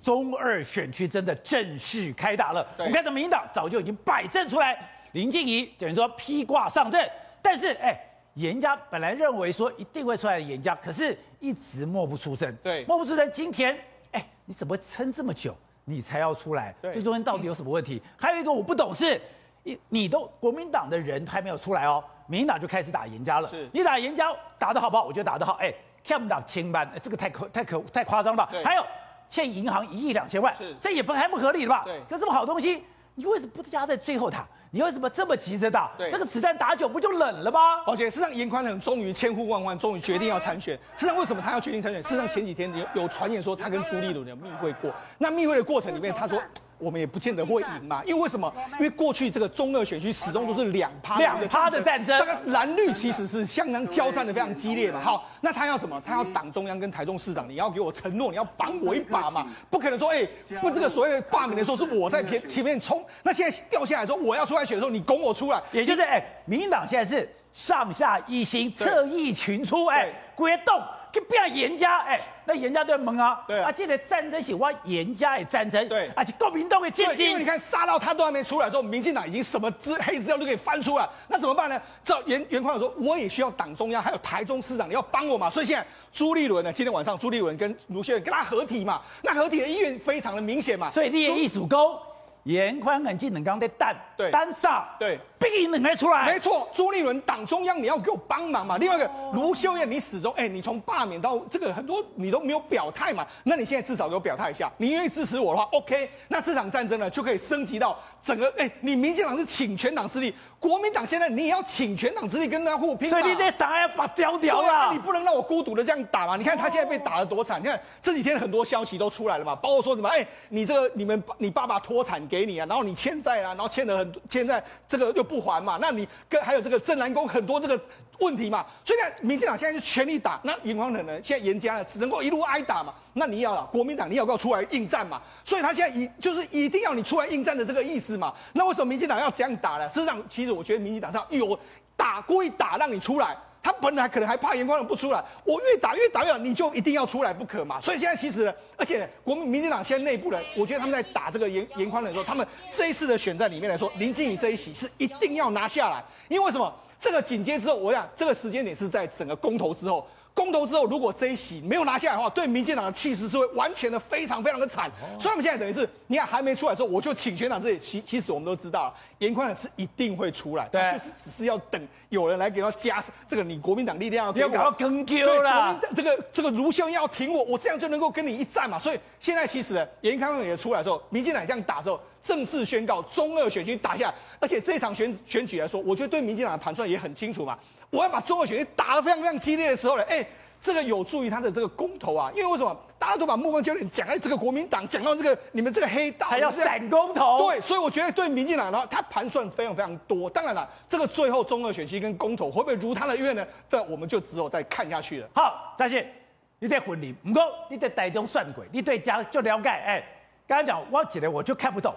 中二选区真的正式开打了。我们看到民进党早就已经摆正出来，林静怡等于说披挂上阵，但是哎，严家本来认为说一定会出来的严家，可是一直默不出声。对，默不出声。今天哎，你怎么会撑这么久，你才要出来？这中间到底有什么问题？还有一个我不懂是，你你都国民党的人还没有出来哦，民进党就开始打严家了。是，你打严家打得好不好？我觉得打得好。哎。看不到清班，这个太可太可太夸张了吧？还有欠银行一亿两千万，是这也不还不合理的吧？对，可这么好东西，你为什么不压在最后打？你为什么这么急着打？对，这个子弹打久不就冷了吗？而且事实上，严宽恒终于千呼万唤，终于决定要参选。事实上，为什么他要决定参选？事实上，前几天有有传言说他跟朱立伦有密会过。那密会的过程里面，他说。我们也不见得会赢嘛，因为为什么？因为过去这个中二选区始终都是两趴两趴的战争，这个蓝绿其实是相当交战的非常激烈嘛。好，那他要什么？他要党中央跟台中市长，你要给我承诺，你要帮我一把嘛，不可能说，哎、欸，不，这个所谓的罢免的时候是我在前前面冲，那现在掉下来说我要出来选的时候，你拱我出来，也就是哎、欸，民进党现在是上下一心，侧翼群出，哎、欸，鬼动。就不要严家，哎、欸，那严家都要懵啊，对啊，这个战争是我严家的战争，对，而且国民党的战争，因为你看杀到他都还没出来的时候，民进党已经什么资黑资料都给翻出来，那怎么办呢？照严严宽恒说，我也需要党中央还有台中市长你要帮我嘛，所以现在朱立伦呢，今天晚上朱立伦跟卢秀燕跟他合体嘛，那合体的意愿非常的明显嘛，所以你也一数勾。颜宽恒进冷刚在蛋，对，单上，对，必能来出来。没错，朱立伦党中央你要给我帮忙嘛。另外一个卢秀燕，你始终哎，你从罢免到这个很多你都没有表态嘛，那你现在至少给我表态一下，你愿意支持我的话，OK，那这场战争呢就可以升级到整个哎，你民进党是请全党之力，国民党现在你也要请全党之力跟他互拼。所以你在上海把屌屌了，你不能让我孤独的这样打嘛。你看他现在被打得多惨，你看这几天很多消息都出来了嘛，包括说什么哎，你这个你们你爸爸脱产给你啊，然后你欠。债啊，然后欠了很多，欠债这个又不还嘛，那你跟还有这个镇南宫很多这个问题嘛，所以呢，民进党现在是全力打，那颜宽恒呢，现在严加了只能够一路挨打嘛，那你要国民党你要不要出来应战嘛？所以他现在一就是一定要你出来应战的这个意思嘛。那为什么民进党要这样打呢？事实上，其实我觉得民进党上有打故意打让你出来。他本来可能还怕严宽恒不出来，我越打越打越打，你就一定要出来不可嘛。所以现在其实，而且国民民进党现在内部人，我觉得他们在打这个严严宽恒的时候，他们这一次的选战里面来说，林静怡这一席是一定要拿下来，因为为什么？这个紧接之后，我想这个时间点是在整个公投之后。公投之后，如果这一席没有拿下来的话，对民进党的气势是会完全的非常非常的惨。所以我们现在等于是，你看还没出来的时候，我就请全党这里。其其实我们都知道了，颜宽恒是一定会出来，对，就是只是要等有人来给他加这个，你国民党力量要给我要更 Q 了，这个这个卢秀燕要挺我，我这样就能够跟你一战嘛。所以现在其实呢，颜宽恒也出来之后，民进党这样打之后，正式宣告中二选区打下来，而且这场选选举来说，我觉得对民进党的盘算也很清楚嘛。我要把中二选区打得非常非常激烈的时候呢，哎，这个有助于他的这个公投啊，因为为什么大家都把目光焦点讲在这个国民党，讲到这个你们这个黑道，还要闪公投，对，所以我觉得对民进党的话，他盘算非常非常多。当然了，这个最后中二选区跟公投会不会如他的愿呢？这我们就只有再看下去了。好，再见。你在婚礼，不过你在台中算鬼，你对家就了解。哎，刚刚讲我起来我就看不懂，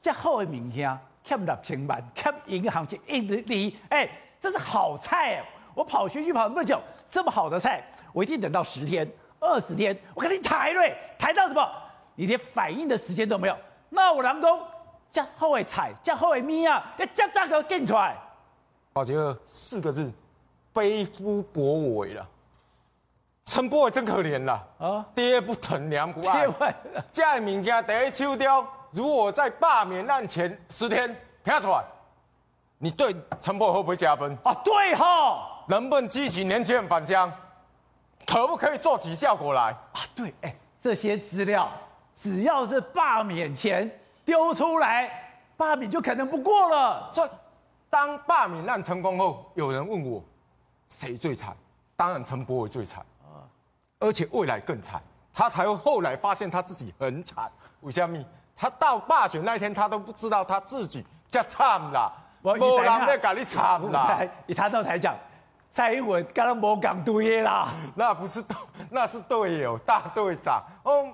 这好的明天看不到千万，欠银行就一直离，哎。这是好菜哎！我跑选举跑那么久，这么好的菜，我一定等到十天、二十天，我肯定抬瑞，抬到什么？你连反应的时间都没有。那我南宫加后尾菜，加后尾咪啊，要加咋个给出来？宝杰四个字：背夫博伟了。陈柏惟真可怜了啊！爹不疼，娘不爱。家里物件第一手雕，如果在罢免案前十天拍出来。你对陈柏惟会不会加分啊？对哈，能不能激起年轻人返乡？可不可以做起效果来啊？对，哎，这些资料只要是罢免前丢出来，罢免就可能不过了。这当罢免案成功后，有人问我谁最惨？当然陈柏惟最惨啊，而且未来更惨。他才会后来发现他自己很惨。为什么？他到罢选那一天，他都不知道他自己这惨了。我没人在跟你吵啦！一谈到台讲，蔡英文刚刚无讲对啦，那不是 那是队友大队长。哦，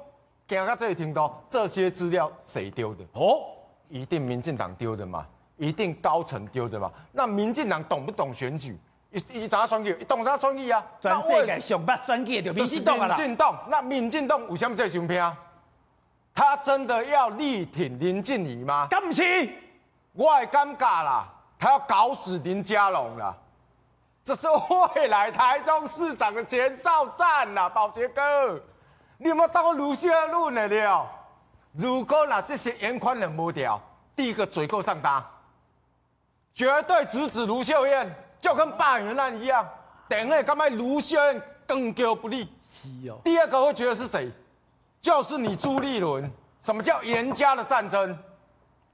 刚刚这里听到这些资料谁丢的？哦，一定民进党丢的嘛？一定高层丢的嘛？那民进党懂不懂选举？一一咋选举？一懂啥选举啊？全世界上不选举的就民进党啦。民进党，那民进党为什么这么偏？他真的要力挺林静怡吗？干不起，我也尴尬啦，他要搞死林佳龙啦。这是未来台中市长的前哨战呐，宝杰哥，你有没有当过卢秀燕的了？如果那这些严宽仁不掉，第一个嘴够上当，绝对直指卢秀燕，就跟罢免案一样，等下干嘛？卢秀燕更叫不利。哦第二个会觉得是谁？就是你朱立伦，什么叫严家的战争？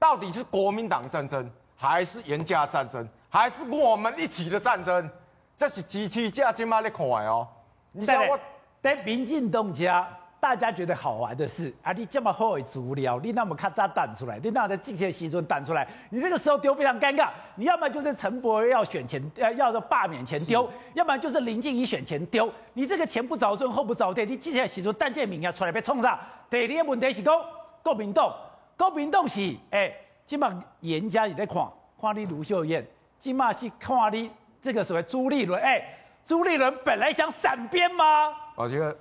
到底是国民党战争，还是严家战争，还是我们一起的战争？这是机器架今嘛在看哦。你知道我在民进党家，大家觉得好玩的是啊，你这么好的足料，你那么咔嚓弹出来，你那在这些时阵弹出来，你这个时候丢非常尴尬。你要么就是陈柏惟要选前，呃，要说罢免前丢，要不然就是林静怡选前丢。你这个前不着村后不着店，你这些时阵单件名要出来被冲上。第二个问题是讲国民党，国民党是哎，今嘛严家也在看，看你卢秀燕，今嘛是看你这个所谓朱立伦，哎，朱立伦本来想闪边吗？我觉得。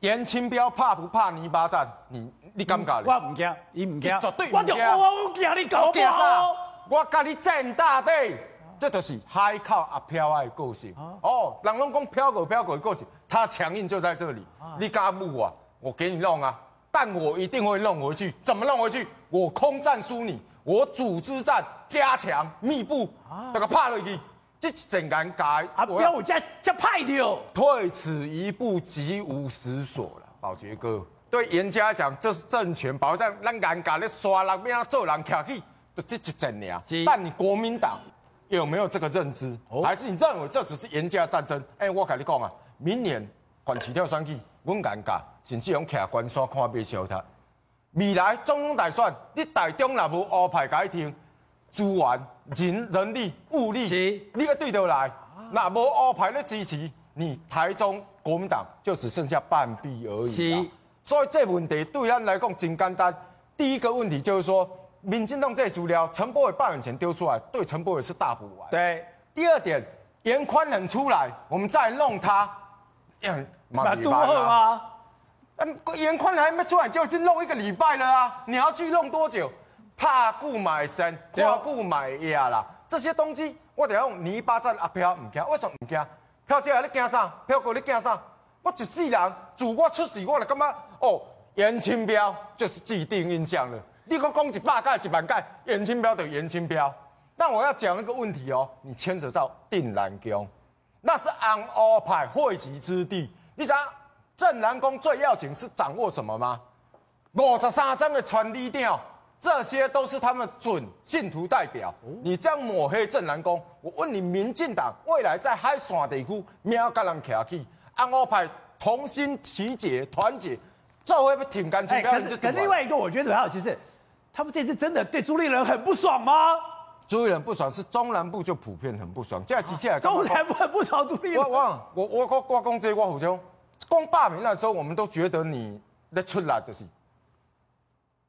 严清标怕不怕泥巴战？你你敢不敢？我唔惊，伊唔惊，绝对唔惊。我就我我惊你搞不好。我跟你战大队，这就是海口阿飘的个性。哦，人拢讲飘过飘过的故事，他强硬就在这里。你敢不我？我给你弄啊！但我一定会弄回去。怎么弄回去？我空战输你，我组织战加强密布，那个怕了去。这真尴尬啊！不要我家家派的哦。退此一步，即无实所了，宝杰哥。对严家讲，这是政权保障，让尴尬的刷人变做人客气，就这一阵呀。但你国民党有没有这个认知？还是你认为这只是严家战争？哎，我跟你讲啊，明年管起跳选举，我尴尬，甚至用徛关山看白烧他。未来总统大选，你台中若无乌派解听。资源、人、人力、物力，是你个对得来，那无欧派的支持，你台中国民党就只剩下半壁而已。是，所以这问题对咱来讲真简单。第一个问题就是说，民进党这资料，陈柏惟罢免前丢出来，对陈柏伟是大补丸。对。第二点，严宽仁出来，我们再弄他，嗯，蛮多吗？嗯，严宽还没出来，就已经弄一个礼拜了啊！你要去弄多久？怕故买生，怕故买压啦。这些东西我得用泥巴战阿飘唔惊，为什么唔惊？飘姐你惊啥？飘哥你惊啥？我一世人自我出世，我就感觉哦，严清标就是既定印象了。你可讲一百届、一万届，严清标就严清标。但我要讲一个问题哦，你牵扯到定南宫，那是红乌派汇集之地。你知道镇澜宫最要紧是掌握什么吗？五十三张的传理调。这些都是他们准信徒代表。你这样抹黑正南宫，我问你，民进党未来在海山地区，喵个人徛起，红乌派同心齐结团结，这会不会挺干净？可是，可是另外一个，我觉得很好奇是，他们这次真的对朱立伦很不爽吗？朱立伦不爽，是中南部就普遍很不爽。现在接下来，中南部很不爽朱立伦。我我我我我我讲这个，我好像光罢免那时候，我们都觉得你那出来就是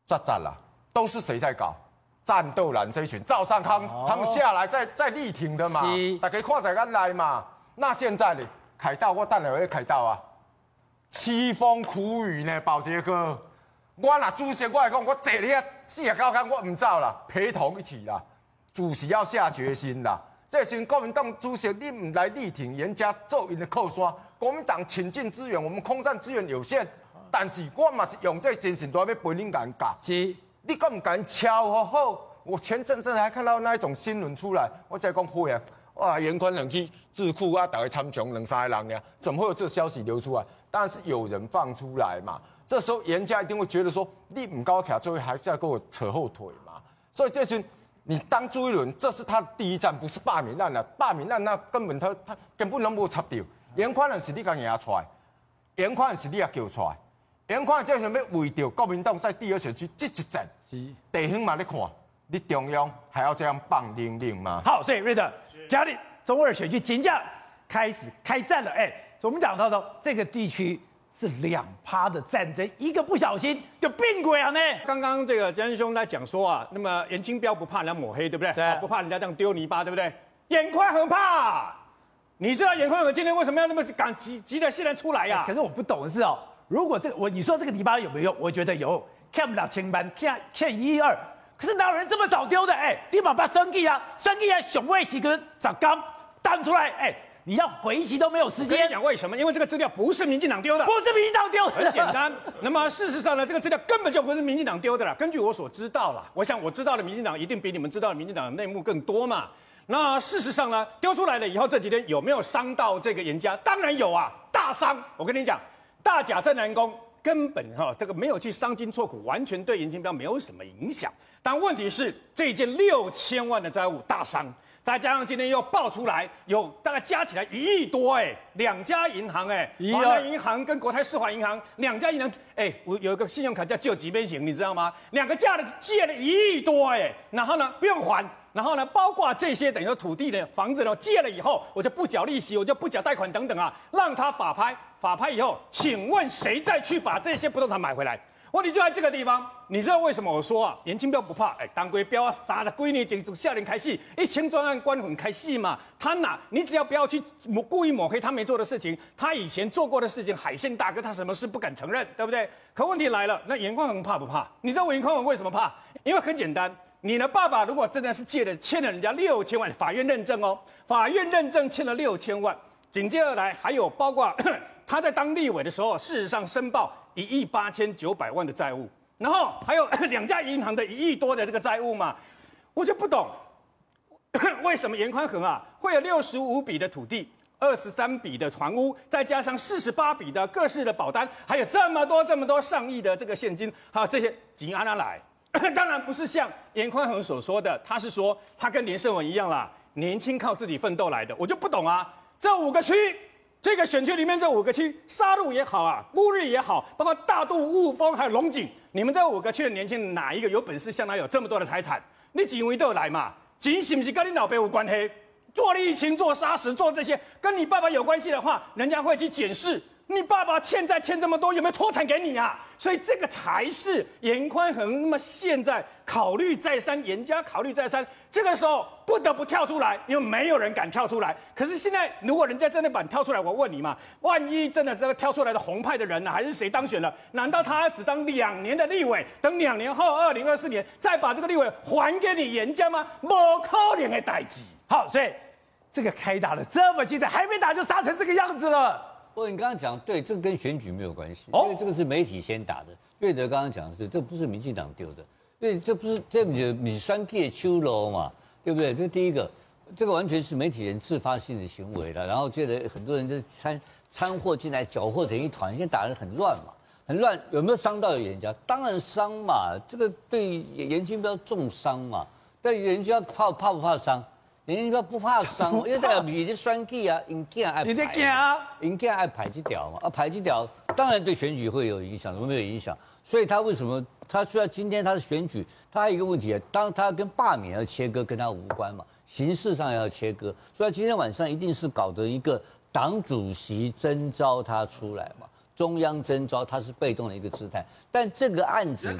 咋咋啦。都是谁在搞？战斗蓝这一群，赵尚康他们下来在在力挺的嘛，大家看在眼来嘛。那现在呢？凯道我等下会凯道啊，凄风苦雨呢，宝杰哥，我那主席我来讲，我这里四十九天我唔走啦，陪同一起啦。主席要下决心啦。这群国民党主席你唔来力挺，人家做人的靠山。国民党倾尽资源，我们空战资源有限，但是我嘛是用这精神都要陪恁尴尬。是。你敢不敢敲好好？我前阵子还看到那一种新闻出来，我在讲会啊，哇，严宽两去智库啊，大概参详两三个人呀，怎么会有这消息流出来？当然是有人放出来嘛。这时候严家一定会觉得说，你唔高卡，最后还是要跟我扯后腿嘛。所以这群你当朱一伦，这是他的第一站，不是罢免案了。罢免案那根本他他根本拢无插掉。严宽人是你刚压出来，严宽仁是你也叫出来。严宽仁就想要为着国民党在第二选区这一战。地方嘛，你看，你中央还要这样棒令令吗？好，所以瑞德，家里中二选区即将开始开战了。哎，我们讲到说，这个地区是两趴的战争，一个不小心就变鬼了呢。刚刚这个江兄在讲说啊，那么严清标不怕人家抹黑，对不对？对，不怕人家这样丢泥巴，对不对？眼宽很怕，你知道眼宽很今天为什么要那么赶急急的现在出来呀、啊？可是我不懂的是哦，如果这个我你说这个泥巴有没有用？我觉得有。欠六千万，欠欠一二。可是哪有人这么早丢的？哎，你把把生意啊，生意啊，熊卫喜跟早刚弹出来，哎。你要回击都没有时间。讲为什么？因为这个资料不是民进党丢的，不是民进党丢的。很简单。那么事实上呢，这个资料根本就不是民进党丢的了。根据我所知道了，我想我知道的民进党一定比你们知道的民进党的内幕更多嘛。那事实上呢，丢出来了以后，这几天有没有伤到这个严家？当然有啊，大伤。我跟你讲，大甲镇南宫根本哈这个没有去伤筋错骨，完全对严清标没有什么影响。但问题是，这件六千万的债务大伤。再加上今天又爆出来，有大概加起来一亿多哎，两家银行哎，华南银行跟国泰世华银行两家银行哎，我有一个信用卡叫救急变型，你知道吗？两个借了借了一亿多哎，然后呢不用还，然后呢包括这些等于说土地的房子呢借了以后，我就不缴利息，我就不缴贷款等等啊，让他法拍，法拍以后，请问谁再去把这些不动产买回来？问题就在这个地方，你知道为什么我说啊？颜清标不怕，哎，当归标啊，啥的闺女这种少年开戏，一清专案关混开戏嘛。他哪？你只要不要去抹故意抹黑他没做的事情，他以前做过的事情，海线大哥他什么事不敢承认，对不对？可问题来了，那严宽恒怕不怕？你知道我严宽恒为什么怕？因为很简单，你的爸爸如果真的是借了欠了人家六千万，法院认证哦，法院认证欠了六千万，紧接而来还有包括 他在当立委的时候，事实上申报。一亿八千九百万的债务，然后还有 两家银行的一亿多的这个债务嘛，我就不懂，为什么严宽恒啊会有六十五笔的土地，二十三笔的房屋，再加上四十八笔的各式的保单，还有这么多这么多上亿的这个现金，还有这些金安哪来？当然不是像严宽恒所说的，他是说他跟连胜文一样啦，年轻靠自己奋斗来的，我就不懂啊，这五个区。这个选区里面这五个区，沙鹿也好啊，乌日也好，包括大肚、雾峰还有龙井，你们这五个区的年轻人哪一个有本事相当有这么多的财产？你警卫都有来嘛？警是不是跟你老爸有关系？做立青、做砂石、做这些，跟你爸爸有关系的话，人家会去检视。你爸爸欠债欠这么多，有没有脱产给你啊？所以这个才是严宽恒。那么现在考虑再三，严家考虑再三，这个时候不得不跳出来，因为没有人敢跳出来。可是现在，如果人家真的敢跳出来，我问你嘛，万一真的这个跳出来的红派的人呢、还是谁当选了？难道他只当两年的立委，等两年后二零二四年再把这个立委还给你严家吗？不可能的代志。好，所以这个开打了这么激烈，还没打就杀成这个样子了。不过你刚刚讲对，这个跟选举没有关系，因为这个是媒体先打的。瑞德刚刚讲的是，这不是民进党丢的，因为这不是这米米酸地秋楼嘛，对不对？这第一个，这个完全是媒体人自发性的行为了。然后觉得很多人就掺掺和进来，搅和成一团，现在打得很乱嘛，很乱。有没有伤到人家？当然伤嘛，这个对严金标重伤嘛。但人家怕怕不怕伤？人家不怕伤，因为代表你的选举啊，因囝爱排，因囝爱排这条嘛，啊排这条，当然对选举会有影响，怎么没有影响？所以他为什么他虽然今天他的选举，他还有一个问题啊，当他跟罢免要切割，跟他无关嘛，形式上要切割，所以今天晚上一定是搞得一个党主席征召他出来嘛。中央征召，他是被动的一个姿态，但这个案子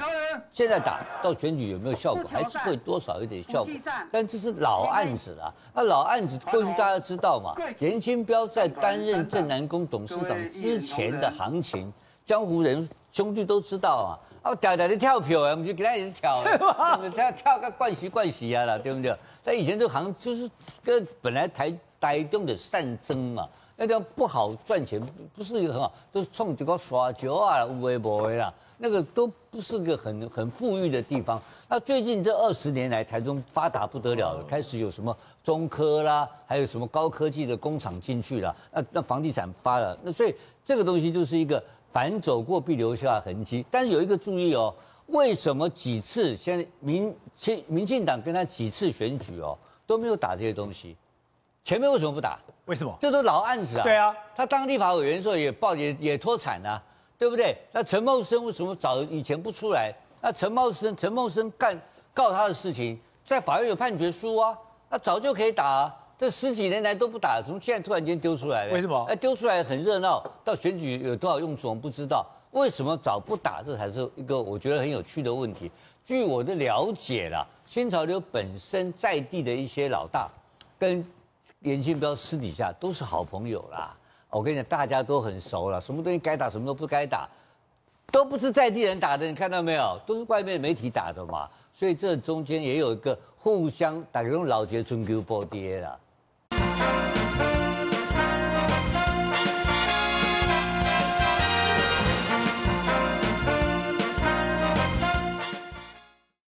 现在打到选举有没有效果，还是会多少有点效果。但这是老案子了，那老案子过去大家知道嘛？严金标在担任镇澜宫董事长之前的行情，江湖人兄弟都知道啊。啊，跳跳的跳票啊，我们就给他也跳，他跳个惯习惯习啊了，对不对？他以前这行就是跟本来台台中的善争嘛。那个不好赚钱，不是一个很好，都是冲这个耍酒啊，微博啦，那个都不是个很很富裕的地方。那最近这二十年来，台中发达不得了了，开始有什么中科啦，还有什么高科技的工厂进去了，那那房地产发了，那所以这个东西就是一个反走过必留下痕迹。但是有一个注意哦，为什么几次现在民民进党跟他几次选举哦都没有打这些东西？前面为什么不打？为什么？这都是老案子啊。对啊，他当立法委员的时候也报也也脱产啊，对不对？那陈茂生为什么早以前不出来？那陈茂生陈茂生干告他的事情，在法院有判决书啊，那早就可以打啊。这十几年来都不打，从现在突然间丢出来了。为什么？哎，丢出来很热闹，到选举有多少用处我们不知道。为什么早不打？这才是一个我觉得很有趣的问题。据我的了解啦，新潮流本身在地的一些老大跟。颜清标私底下都是好朋友啦，我跟你讲，大家都很熟了，什么东西该打，什么都不该打。都不是在地人打的，你看到没有？都是外面媒体打的嘛。所以这中间也有一个互相打，用老街春秋波跌了。